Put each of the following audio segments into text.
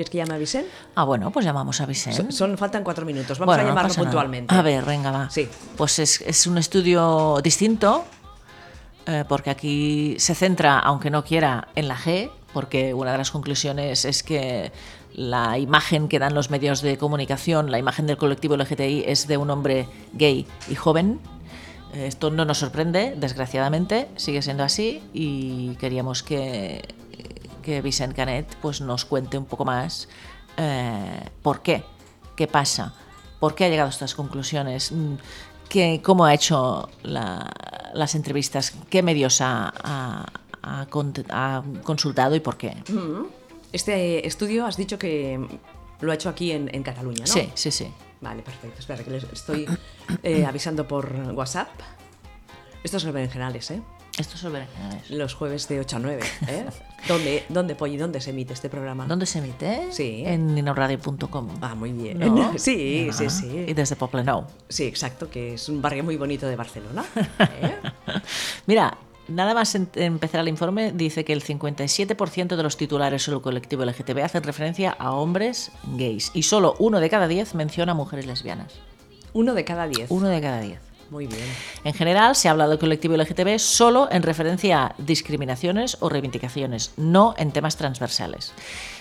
¿Quieres que llame a Vicent? Ah, bueno, pues llamamos a Vicent. Son, faltan cuatro minutos. Vamos Bueno, a no llamarlo nada. puntualmente. A ver, venga, va. Sí. Pues es, es un estudio distinto, eh, porque aquí se centra, aunque no quiera, en la G, porque una de las conclusiones es que la imagen que dan los medios de comunicación, la imagen del colectivo LGTBI es de un hombre gay y joven. Esto no nos sorprende, desgraciadamente, sigue siendo así y queríamos que, que Vicent Canet pues, nos cuente un poco más eh, por qué, qué pasa, por qué ha llegado a estas conclusiones, mm, qué, cómo ha hecho la- las entrevistas, qué medios ha, ha- ha cont- ha consultado y por qué. Este estudio has dicho que lo ha hecho aquí en, en Cataluña, ¿no? Sí, sí, sí. Vale, perfecto. Espera, que les estoy eh, avisando por WhatsApp. Estos son berenjenales, ¿eh? Estos son berenjenales. Los jueves de 8 a 9, ¿eh? ¿Dónde, dónde, Polly, dónde se emite este programa? ¿Dónde se emite? Sí. En inauradio.com. Ah, muy bien. ¿No? Sí, sí, Ah, sí. Y desde Poblenou. Sí, exacto, que es un barrio muy bonito de Barcelona. ¿eh? Mira, nada más en- empezar el informe, dice que el 57% de los titulares sobre el colectivo LGTB hacen referencia a hombres gays y solo uno de cada diez menciona a mujeres lesbianas. Uno de cada diez. Uno de cada diez. Muy bien. En general, se habla del colectivo LGTB solo en referencia a discriminaciones o reivindicaciones, no en temas transversales.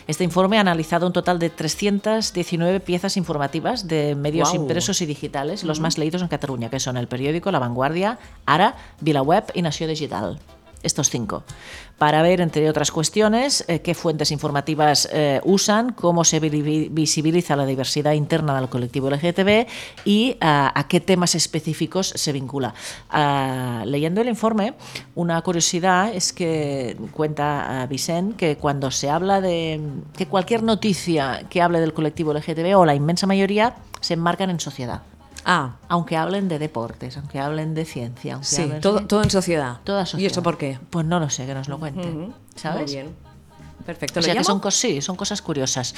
Este informe ha analizado un total de 319 piezas informativas de medios impresos y digitales, los más leídos en Cataluña, que son El Periódico, La Vanguardia, Ara, VilaWeb y Nació Digital. Estos cinco. Para ver, entre otras cuestiones, eh, qué fuentes informativas eh, usan, cómo se vi- visibiliza la diversidad interna del colectivo LGTB y ah, a qué temas específicos se vincula. Ah, leyendo el informe, una curiosidad es que cuenta ah, Vicent que cuando se habla de que cualquier noticia que hable del colectivo LGTB o la inmensa mayoría se enmarcan en sociedad. Ah, Aunque hablen de deportes, aunque hablen de ciencia, aunque sí, hablen todo, de- todo en sociedad. Toda ¿Y sociedad. eso por qué? Pues no lo sé, que nos lo cuente. Ujú. ¿Sabes? Muy bien. Perfecto. O ¿Le sea que son, sí, son cosas curiosas.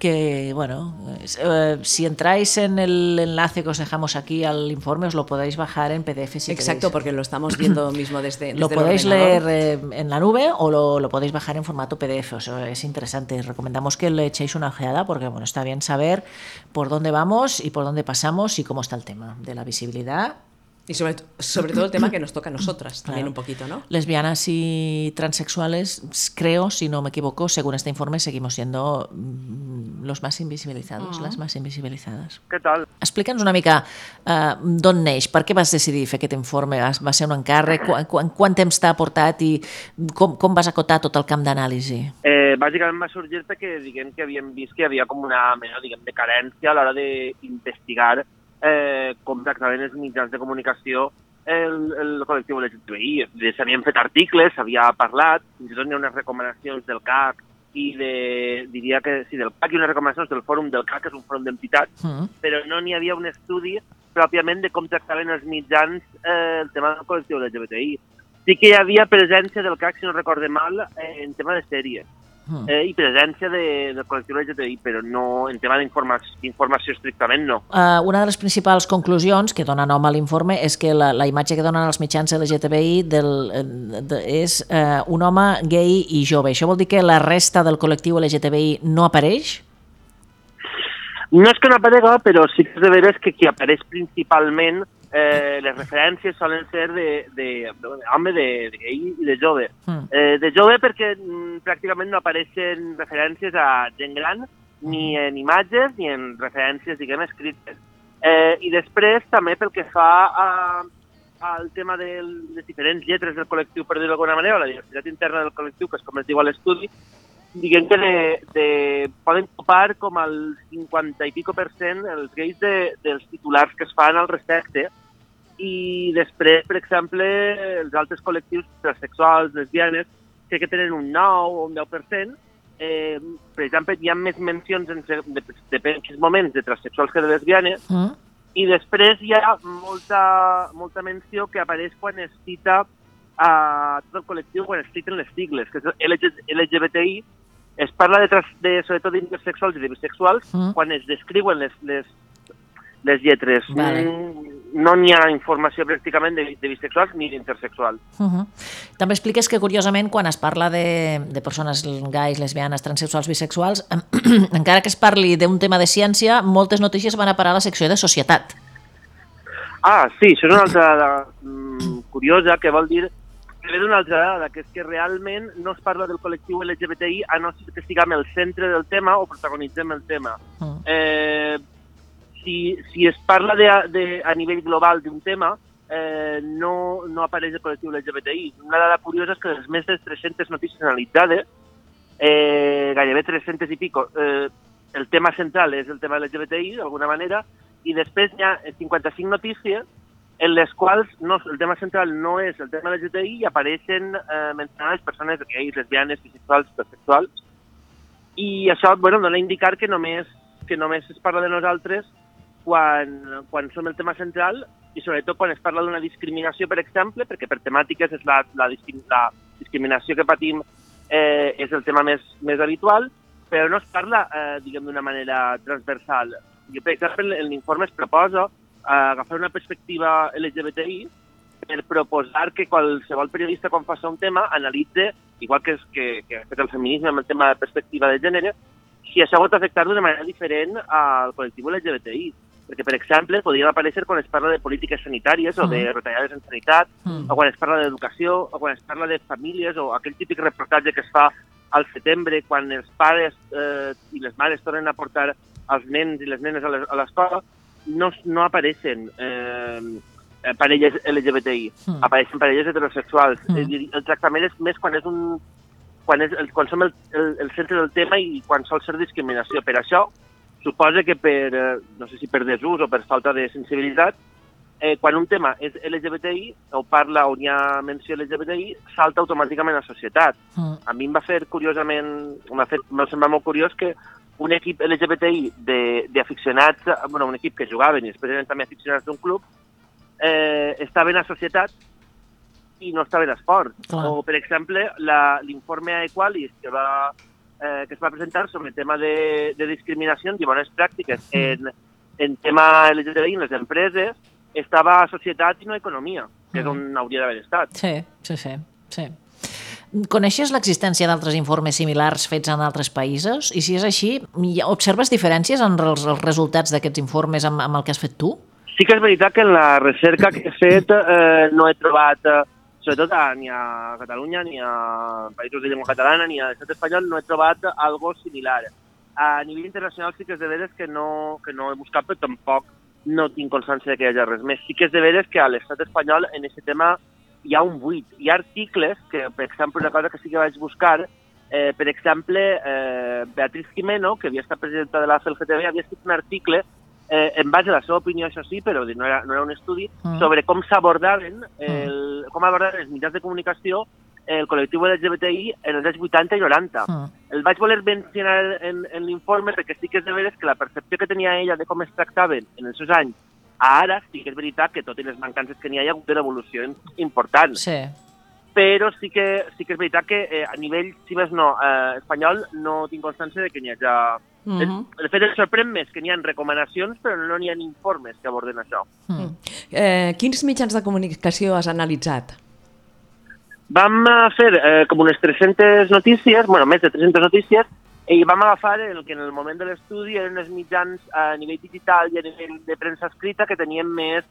Que, bueno, eh, si entráis en el enlace que os dejamos aquí al informe, os lo podéis bajar en PDF si Exacto, queréis. porque lo estamos viendo mismo desde, desde Lo podéis leer eh, en la nube o lo, lo podéis bajar en formato PDF. O sea, es interesante. Recomendamos que le echéis una ojeada porque bueno, está bien saber por dónde vamos y por dónde pasamos y cómo está el tema de la visibilidad Y sobre, sobre todo el tema que nos toca a nosotras también Claro. un poquito, ¿no? Lesbianas y transexuales, creo, si no me equivoco, según este informe, seguimos siendo mm, los más invisibilizados, les más invisibilitzades. Què tal? Explica'ns una mica uh, d'on neix, per què vas decidir fer aquest informe, va ser un encàrrec, quan, quan, quant temps t'ha portat i com, com vas acotar tot el camp d'anàlisi? Eh, bàsicament va sorgir perquè diguem que havíem vist que hi havia com una mena diguem, de carència a l'hora d'investigar eh, com tractaven els mitjans de comunicació el, el col·lectiu LGTBI. S'havien fet articles, s'havia parlat, fins i tot hi ha unes recomanacions del CAC i de, diria que sí, del CAC i unes recomanacions del Fòrum del CAC, que és un fòrum d'entitats, Mm. però no n'hi havia un estudi pròpiament de com tractaven els mitjans eh, el tema del col·lectiu LGBTI. Sí que hi havia presència del CAC, si no recorde mal, eh, en tema de sèries Mm. eh, i presència de, del col·lectiu LGBTI, però no en tema d'informació informació estrictament no. Uh, una de les principals conclusions que dona nom a l'informe és que la, la imatge que donen els mitjans LGTBI del, eh, de, és uh, un home gay i jove. Això vol dir que la resta del col·lectiu LGTBI no apareix? No és que no aparega, però sí que és de veres que qui apareix principalment eh, les referències solen ser de, de, de home, de, de gay i de jove. Mm. Eh, de jove perquè mm, pràcticament no apareixen referències a gent gran, ni en imatges ni en referències, diguem, escrites. Eh, I després també pel que fa a, al tema de les diferents lletres del col·lectiu, per dir-ho d'alguna manera, o la diversitat interna del col·lectiu, que és com es diu a l'estudi, diguem que de, de, poden ocupar com el 50 i pico per cent els gais de, dels titulars que es fan al respecte. I després, per exemple, els altres col·lectius transsexuals, lesbianes, sé que tenen un 9 o un 10%, eh, per exemple, hi ha més mencions en, de, de, quins moments de transsexuals que de lesbianes, Mm? i després hi ha molta, molta menció que apareix quan es cita a tot el col·lectiu, quan es citen les sigles, que és LG, LGBTI, es parla de, trans, de sobretot d'intersexuals i de bisexuals, Mm. quan es descriuen les, les, les lletres. Vale. Mm, No n'hi ha informació pràcticament de, de bisexuals ni d'intersexuals. Uh -huh. També expliques que, curiosament, quan es parla de, de persones gais, lesbianes, transexuals, bisexuals, encara que es parli d'un tema de ciència, moltes notícies van a parar a la secció de societat. Ah, sí, això és una altra mm, curiosa, que vol dir ve d'una altra dada, que és que realment no es parla del col·lectiu LGBTI a no ser que estiguem al centre del tema o protagonitzem el tema. Mm. Eh, si, si es parla de, de, a nivell global d'un tema, eh, no, no apareix el col·lectiu LGBTI. Una dada curiosa és que les més de 300 notícies analitzades, eh, gairebé 300 i pico, eh, el tema central és el tema LGBTI, d'alguna manera, i després hi ha 55 notícies en les quals no, el tema central no és el tema LGBTI i apareixen eh, mencionades persones gais, lesbianes, bisexuals, transsexuals, i això bueno, dona a indicar que només, que només es parla de nosaltres quan, quan som el tema central i sobretot quan es parla d'una discriminació, per exemple, perquè per temàtiques és la, la, la discriminació que patim eh, és el tema més, més habitual, però no es parla, eh, diguem, d'una manera transversal. Jo, per exemple, en l'informe es proposa agafar una perspectiva LGBTI per proposar que qualsevol periodista quan faci un tema analitze, igual que, que, que ha fet el feminisme amb el tema de perspectiva de gènere, si això pot afectar d'una manera diferent al col·lectiu LGBTI. Perquè, per exemple, podrien aparèixer quan es parla de polítiques sanitàries o de retallades en sanitat, Mm. o quan es parla d'educació, o quan es parla de famílies, o aquell típic reportatge que es fa al setembre quan els pares eh, i les mares tornen a portar els nens i les nenes a l'escola, no, no apareixen eh, eh, parelles LGBTI, Mm. apareixen parelles heterosexuals. Mm. El tractament és més quan és un quan, és, quan som el, el, el centre del tema i quan sol ser discriminació. Per això, suposa que per, eh, no sé si per desús o per falta de sensibilitat, eh, quan un tema és LGBTI o parla on hi ha menció LGBTI, salta automàticament a societat. Mm. A mi em va fer curiosament, m'ha fet, m'ha semblat molt curiós que un equip LGBTI de- d'aficionats, bueno, un equip que jugaven i després eren també aficionats d'un club, eh, estaven a societat i no estaven a esport. Clar. O, per exemple, l'informe Equalis que, va, eh, que es va presentar sobre el tema de, de discriminacions i bones pràctiques en, en tema LGTBI en les empreses estava a societat i no a economia, que és Mm. on hauria d'haver estat. Sí, sí, sí. sí. Coneixes l'existència d'altres informes similars fets en altres països? I si és així, observes diferències en els, els resultats d'aquests informes amb, amb el que has fet tu? Sí que és veritat que en la recerca que he fet eh, no he trobat, eh, sobretot a, ni a Catalunya, ni a països de llengua catalana, ni a l'estat espanyol, no he trobat algo similar. A nivell internacional sí que és de veres que no, que no he buscat, però tampoc no tinc constància de que hi hagi res més. Sí que és de veres que a l'estat espanyol en aquest tema hi ha un buit. Hi ha articles que, per exemple, una cosa que sí que vaig buscar, eh, per exemple, eh, Beatriz Jimeno, que havia estat presidenta de la CLGTB, havia escrit un article eh, en base a la seva opinió, això sí, però no era, no era un estudi, Mm. mm. sobre com s'abordaven el, com abordaven els mitjans de comunicació el col·lectiu LGBTI en els anys 80 i 90. Mm. El vaig voler mencionar en, en l'informe perquè sí que és de veres que la percepció que tenia ella de com es tractaven en els seus anys a ara sí que és veritat que tot i les mancances que n'hi ha hi ha hagut una evolució important Sí. però sí que, sí que és veritat que eh, a nivell, si més no, eh, espanyol, no tinc constància de que n'hi hagi... Mm. -hmm. De fet, em sorprèn més que n'hi ha recomanacions, però no n'hi ha informes que aborden això. Mm. Eh, quins mitjans de comunicació has analitzat? Vam eh, fer eh, com unes 300 notícies, bueno, més de 300 notícies, i vam agafar el que en el moment de l'estudi eren els mitjans a nivell digital i a nivell de premsa escrita que tenien més,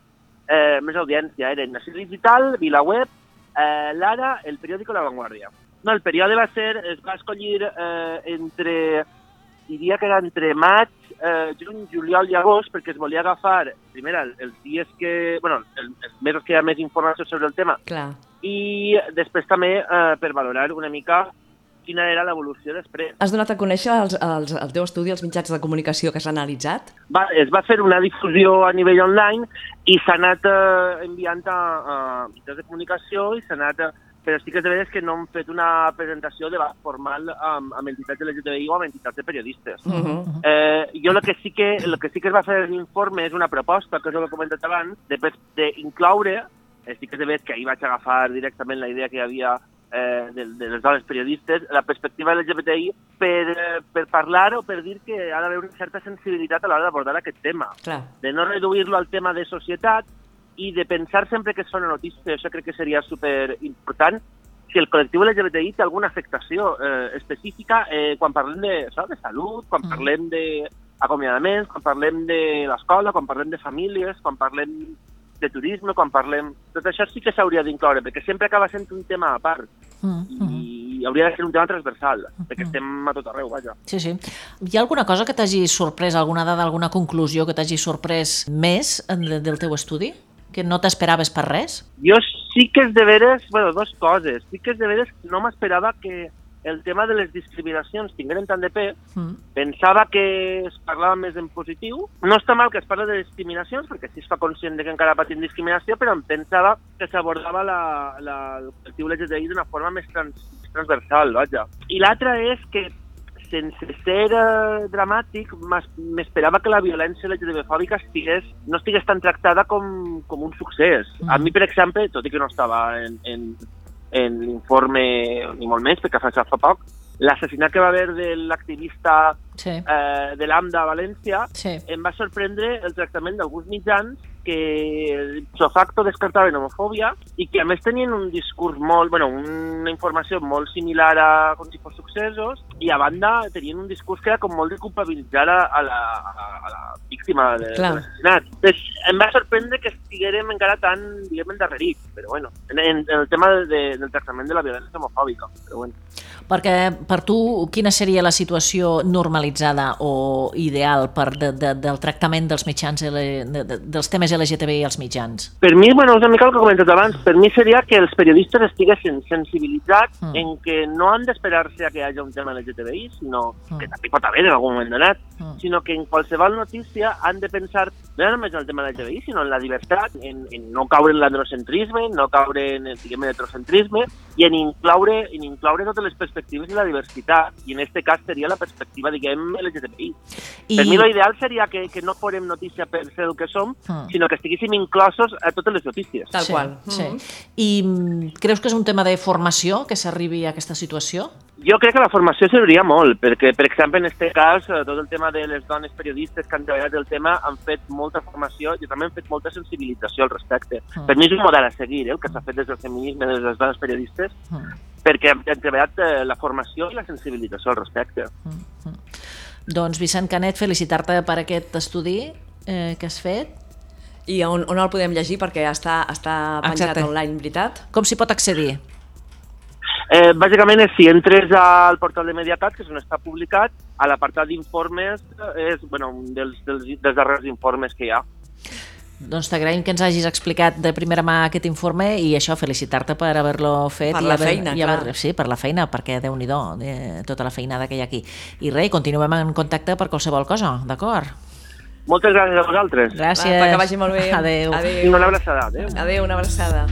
eh, més audiència. Eren Nació Digital, VilaWeb, eh, l'Ara, el periòdico La Vanguardia. No, el període va ser, es va escollir eh, entre, diria que era entre maig, eh, juny, juliol i agost, perquè es volia agafar, primera, els dies que, bueno, el, els mesos que hi ha més informació sobre el tema, Clar. I després també eh, per valorar una mica quina era l'evolució després. Has donat a conèixer els, els, el teu estudi als mitjans de comunicació que has analitzat? Va, es va fer una difusió a nivell online i s'ha anat eh, enviant a, a mitjans de comunicació i s'ha anat... A, però sí que és de veres que no hem fet una presentació de formal amb, amb entitats LGTBI o amb entitats de periodistes. Uh -huh. Eh, jo el que, sí que, el que sí que es va fer en l'informe és una proposta, que el que he comentat abans, d'incloure, eh, sí que de veres que ahir vaig agafar directament la idea que hi havia eh, de, de les dones periodistes, la perspectiva LGBTI per, eh, per parlar o per dir que ha d'haver una certa sensibilitat a l'hora d'abordar aquest tema. Clar. De no reduir-lo al tema de societat i de pensar sempre que és una notícia, això crec que seria super important, si el col·lectiu LGBTI té alguna afectació eh, específica eh, quan parlem de, això, de salut, quan Mm. parlem d'acomiadaments, quan parlem de l'escola, quan parlem de famílies, quan parlem de turisme, quan parlem... Tot això sí que s'hauria d'incloure, perquè sempre acaba sent un tema a part Mm, i mm. hauria de ser un tema transversal, perquè estem a tot arreu, vaja. Sí, sí. Hi ha alguna cosa que t'hagi sorprès, alguna dada, alguna conclusió que t'hagi sorprès més del teu estudi? Que no t'esperaves per res? Jo sí que és de veres, bueno, dos coses. Sí que és de veres no m'esperava que el tema de les discriminacions tingueren tant de pes. Mm. Pensava que es parlava més en positiu. No està mal que es parli de discriminacions, perquè així es fa conscient de que encara patim discriminació, però em pensava que s'abordava el col·lectiu LGTBI d'una forma més, trans, més transversal, vaja. I l'altra és que sense ser eh, dramàtic, m'es- m'esperava que la violència LGTB-fòbica estigués, no estigués tan tractada com, com un succés. A Mhm. mi, per exemple, tot i que no estava en, en, en l'informe, ni molt més, perquè fa, fa poc, l'assassinat que va haver de l'activista Sí, eh, de l'AMDA a València sí. em va sorprendre el tractament d'alguns mitjans que so facto descartaven homofòbia i que a més tenien un discurs molt, bueno, una informació molt similar a com si fos successos i a banda tenien un discurs que era com molt de culpabilitzar a, a, la, a, la víctima de, de l'assassinat. Pues, em va sorprendre que estiguérem encara tan, diguem, endarrerits, però bueno, en, en, en el tema de, del tractament de la violència homofòbica, però bueno. Perquè per tu, quina seria la situació normalitzada o ideal per de, de, del tractament dels mitjans, de, de, dels temes LGTBI als mitjans? Per mi, bueno, és una mica el que he comentat abans, per mi seria que els periodistes estiguessin sensibilitzats mm. en que no han d'esperar-se a que hi hagi un tema LGTBI, sinó Mm. que també pot haver en algun moment donat, Mm. sinó que en qualsevol notícia han de pensar no només en el tema LGTBI, sinó en la diversitat, en, en no caure en l'androcentrisme, no caure en el, diguem, l'heterocentrisme, i en incloure, en incloure totes les perspectives i la diversitat, i en aquest cas seria la perspectiva, diguem, LGTBI. I... Per mi l'ideal seria que, que no forem notícia per ser el que som, Mm. sinó que estiguéssim inclosos a totes les notícies. Tal sí, qual. Sí. Mhm. I mm, creus que és un tema de formació que s'arribi a aquesta situació? Jo crec que la formació serviria molt, perquè, per exemple, en aquest cas, eh, tot el tema de les dones periodistes que han treballat el tema han fet molta formació i també han fet molta sensibilització al respecte. Mm. Per mi és un model a seguir, eh, el que s'ha fet des del feminisme, des de les dones periodistes, Mm. perquè han han treballat eh, la formació i la sensibilització al respecte. Mm. Doncs Vicent Canet, felicitar-te per aquest estudi eh, que has fet. I on, on el podem llegir? Perquè està, està penjat Exacte. online, veritat? Com s'hi pot accedir? Eh, bàsicament, és, si entres al portal de Mediacat, que és on està publicat, a l'apartat d'informes, eh, és bueno, un dels, dels, dels darrers informes que hi ha. Doncs t'agraïm que ens hagis explicat de primera mà aquest informe i això, felicitar-te per haver-lo fet. Per i la haver, feina, i haver, clar. Sí, per la feina, perquè déu-n'hi-do, eh, tota la feinada que hi ha aquí. I res, continuem en contacte per qualsevol cosa, d'acord? Moltes gràcies a vosaltres. Gràcies. Va, que vagi molt bé. Adéu. Adéu. Una abraçada. Adéu. Adéu, una abraçada.